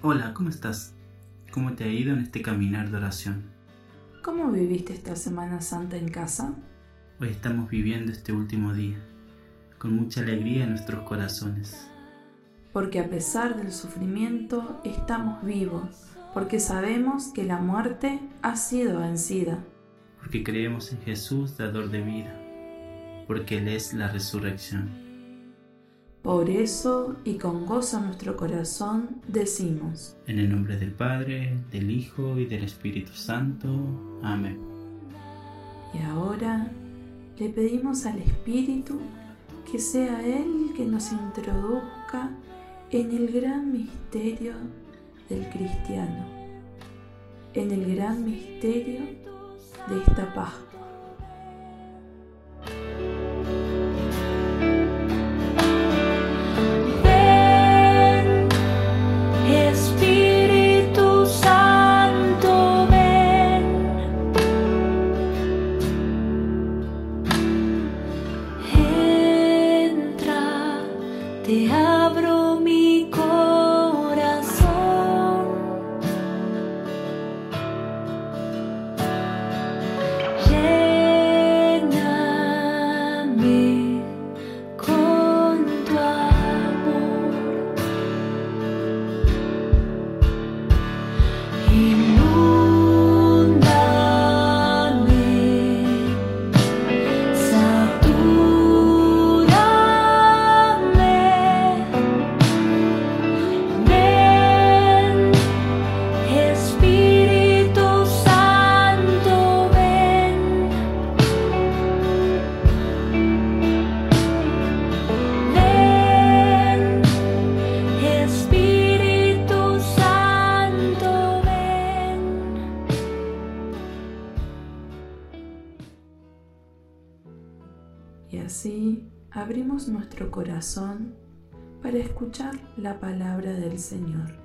Hola, ¿cómo estás? ¿Cómo te ha ido en este caminar de oración? ¿Cómo viviste esta Semana Santa en casa? Hoy estamos viviendo este último día, con mucha alegría en nuestros corazones. Porque a pesar del sufrimiento estamos vivos, porque sabemos que la muerte ha sido vencida. Porque creemos en Jesús, dador de vida, porque Él es la resurrección. Por eso y con gozo en nuestro corazón decimos, En el nombre del Padre, del Hijo y del Espíritu Santo. Amén. y ahora le pedimos al Espíritu que sea Él que nos introduzca en el gran misterio del cristiano, en el gran misterio de esta Pascua. Abrimos nuestro corazón para escuchar la palabra del Señor.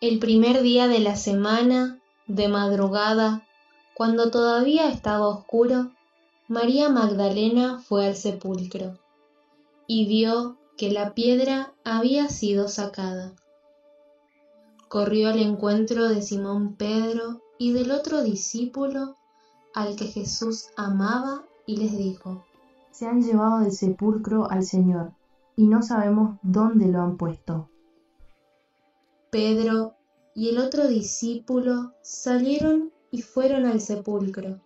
El primer día de la semana, de madrugada, cuando todavía estaba oscuro, María Magdalena fue al sepulcro y vio que la piedra había sido sacada. Corrió al encuentro de Simón Pedro y del otro discípulo al que Jesús amaba y les dijo, Se han llevado del sepulcro al Señor, y no sabemos dónde lo han puesto. Pedro y el otro discípulo salieron y fueron al sepulcro.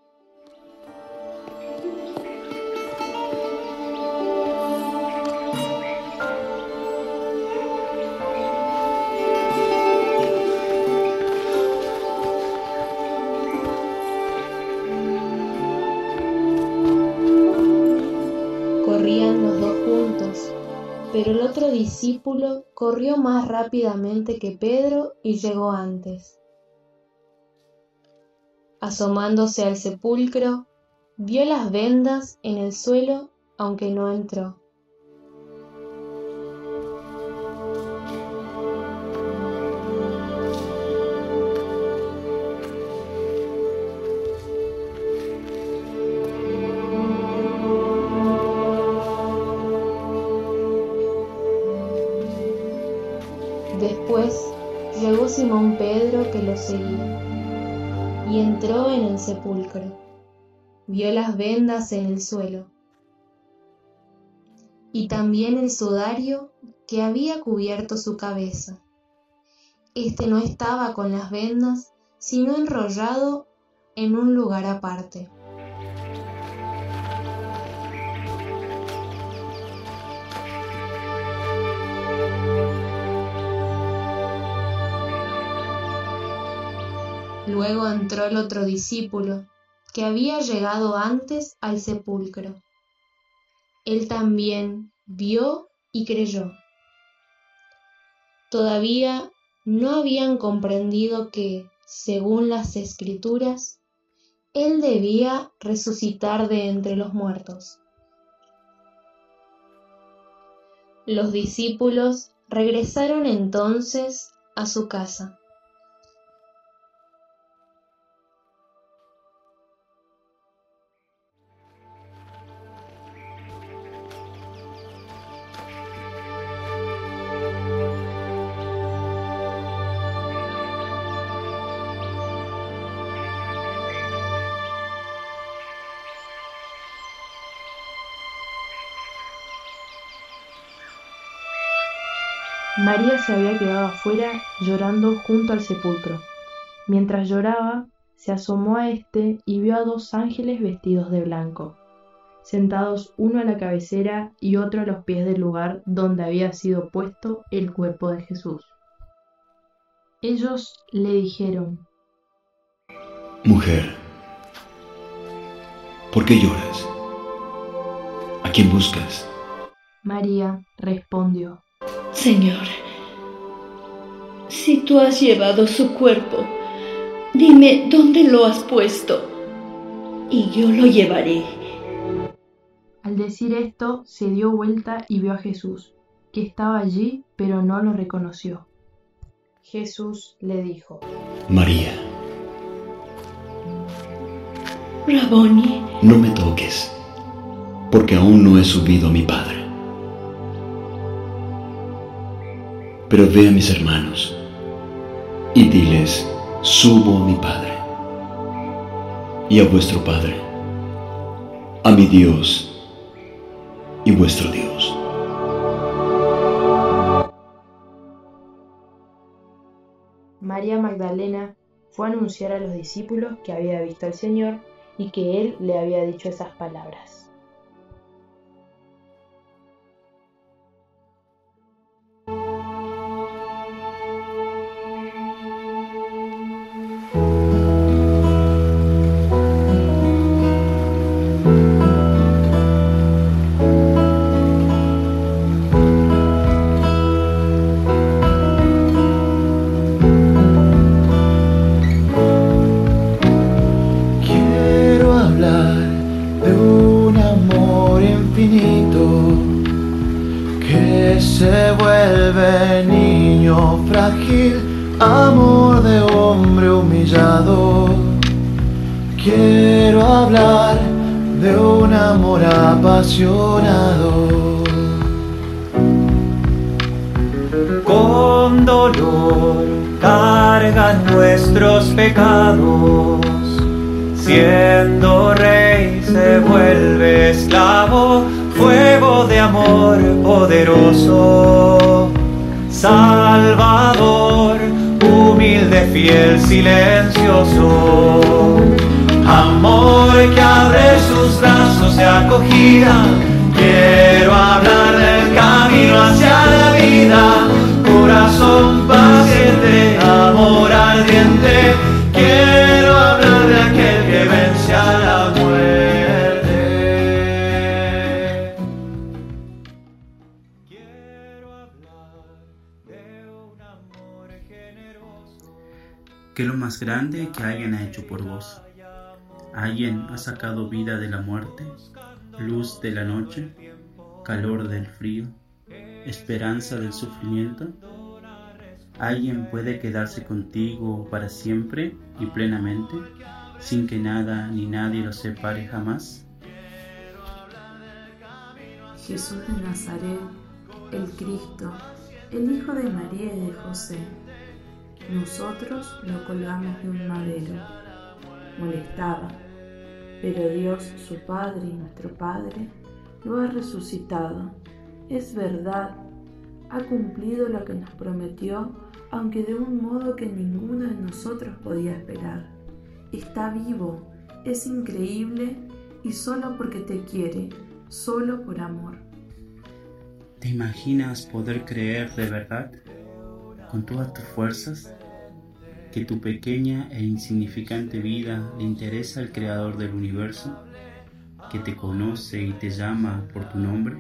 Pero el otro discípulo corrió más rápidamente que Pedro y llegó antes. Asomándose al sepulcro, vio las vendas en el suelo, aunque no entró. Después llegó Simón Pedro que lo seguía y entró en el sepulcro. Vio las vendas en el suelo y también el sudario que había cubierto su cabeza. Este no estaba con las vendas, sino enrollado en un lugar aparte. Luego entró el otro discípulo, que había llegado antes al sepulcro. Él también vio y creyó. Todavía no habían comprendido que, según las escrituras, Él debía resucitar de entre los muertos. Los discípulos regresaron entonces a su casa. María se había quedado afuera llorando junto al sepulcro. Mientras lloraba, se asomó a éste y vio a dos ángeles vestidos de blanco, sentados uno a la cabecera y otro a los pies del lugar donde había sido puesto el cuerpo de Jesús. Ellos le dijeron, Mujer, ¿por qué lloras? ¿A quién buscas? María respondió, Señor, si tú has llevado su cuerpo, dime dónde lo has puesto y yo lo llevaré. Al decir esto, se dio vuelta y vio a Jesús, que estaba allí, pero no lo reconoció. Jesús le dijo, María, Raboni, no me toques, porque aún no he subido a mi Padre. Pero ve a mis hermanos y diles, subo a mi Padre y a vuestro Padre, a mi Dios y vuestro Dios. María Magdalena fue a anunciar a los discípulos que había visto al Señor y que Él le había dicho esas palabras. Se vuelve niño frágil, amor de hombre humillado. Quiero hablar de un amor apasionado. con dolor cargan nuestros pecados. Siendo rey se vuelve amor poderoso. Salvador, humilde, fiel, silencioso. Amor que abre sus brazos de acogida. Quiero hablar del camino hacia la vida. Corazón paciente, amor ardiente. Quiero hablar de aquel ¿Qué es lo más grande que alguien ha hecho por vos? Alguien ha sacado vida de la muerte, luz de la noche, calor del frío, esperanza del sufrimiento. Alguien puede quedarse contigo para siempre y plenamente, sin que nada ni nadie lo separe jamás. Jesús de Nazaret, el Cristo, el Hijo de María y de José. Nosotros lo colgamos de un madero. Molestaba, pero Dios, su Padre y nuestro Padre, lo ha resucitado. Es verdad, ha cumplido lo que nos prometió, aunque de un modo que ninguno de nosotros podía esperar. Está vivo, es increíble y solo porque te quiere, solo por amor. ¿Te imaginas poder creer de verdad, con todas tus fuerzas, que tu pequeña e insignificante vida le interesa al Creador del universo, que te conoce y te llama por tu nombre?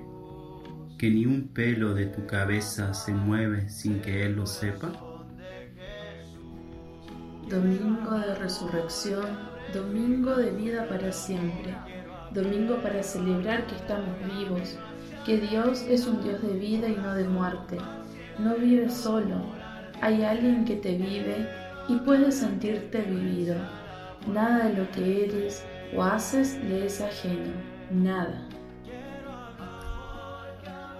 ¿Que ni un pelo de tu cabeza se mueve sin que Él lo sepa? Domingo de resurrección, domingo de vida para siempre, domingo para celebrar que estamos vivos, que Dios es un Dios de vida y no de muerte. No vives solo, hay alguien que te vive y puedes sentirte vivido. Nada de lo que eres o haces le es ajeno, nada.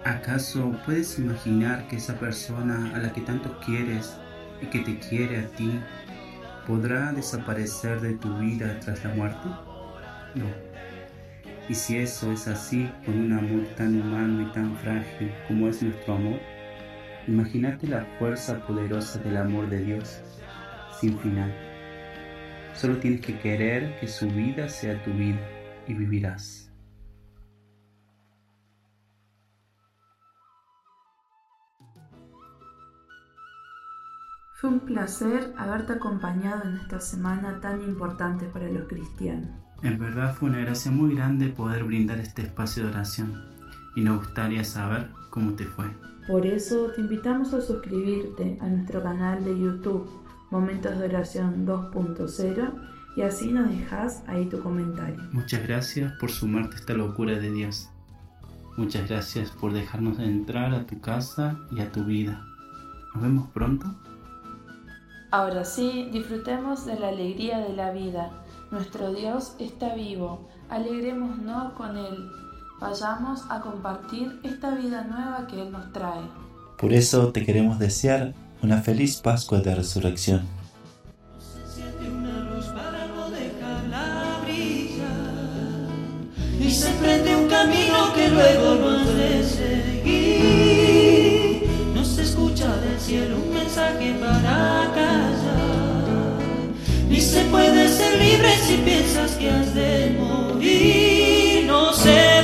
¿Acaso puedes imaginar que esa persona a la que tanto quieres y que te quiere a ti podrá desaparecer de tu vida tras la muerte? No. Y si eso es así con un amor tan humano y tan frágil como es nuestro amor, Imagínate la fuerza poderosa del amor de Dios, sin final. Solo tienes que querer que su vida sea tu vida y vivirás. Fue un placer haberte acompañado en esta semana tan importante para los cristianos. En verdad fue una gracia muy grande poder brindar este espacio de oración y nos gustaría saber cómo te fue. Por eso te invitamos a suscribirte a nuestro canal de YouTube Momentos de Oración 2.0 y así nos dejas ahí tu comentario. Muchas gracias por sumarte a esta locura de Dios. Muchas gracias por dejarnos entrar a tu casa y a tu vida. Nos vemos pronto. Ahora sí, disfrutemos de la alegría de la vida. Nuestro Dios está vivo. Alegrémonos con Él. Vayamos a compartir esta vida nueva que Él nos trae. Por eso te queremos desear una feliz Pascua de Resurrección. y se prende un camino que luego no has de seguir. No se escucha del cielo un mensaje para callar, ni se puede ser libre si piensas que has de morir. No se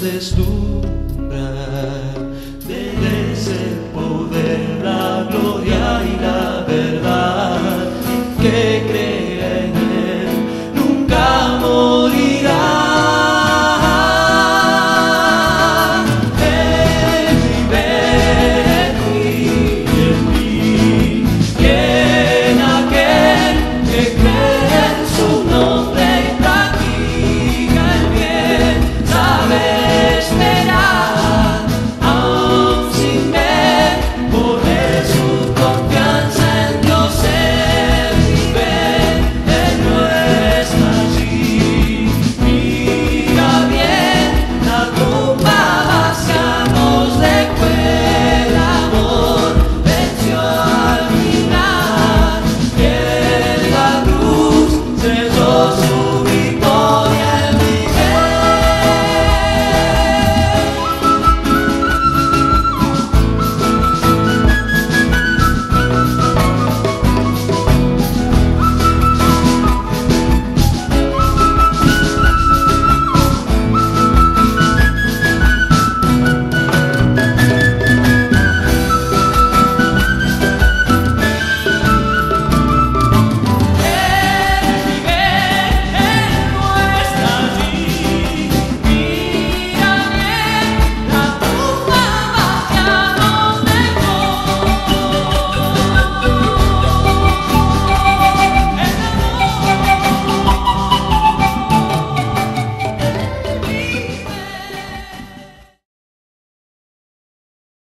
que empañe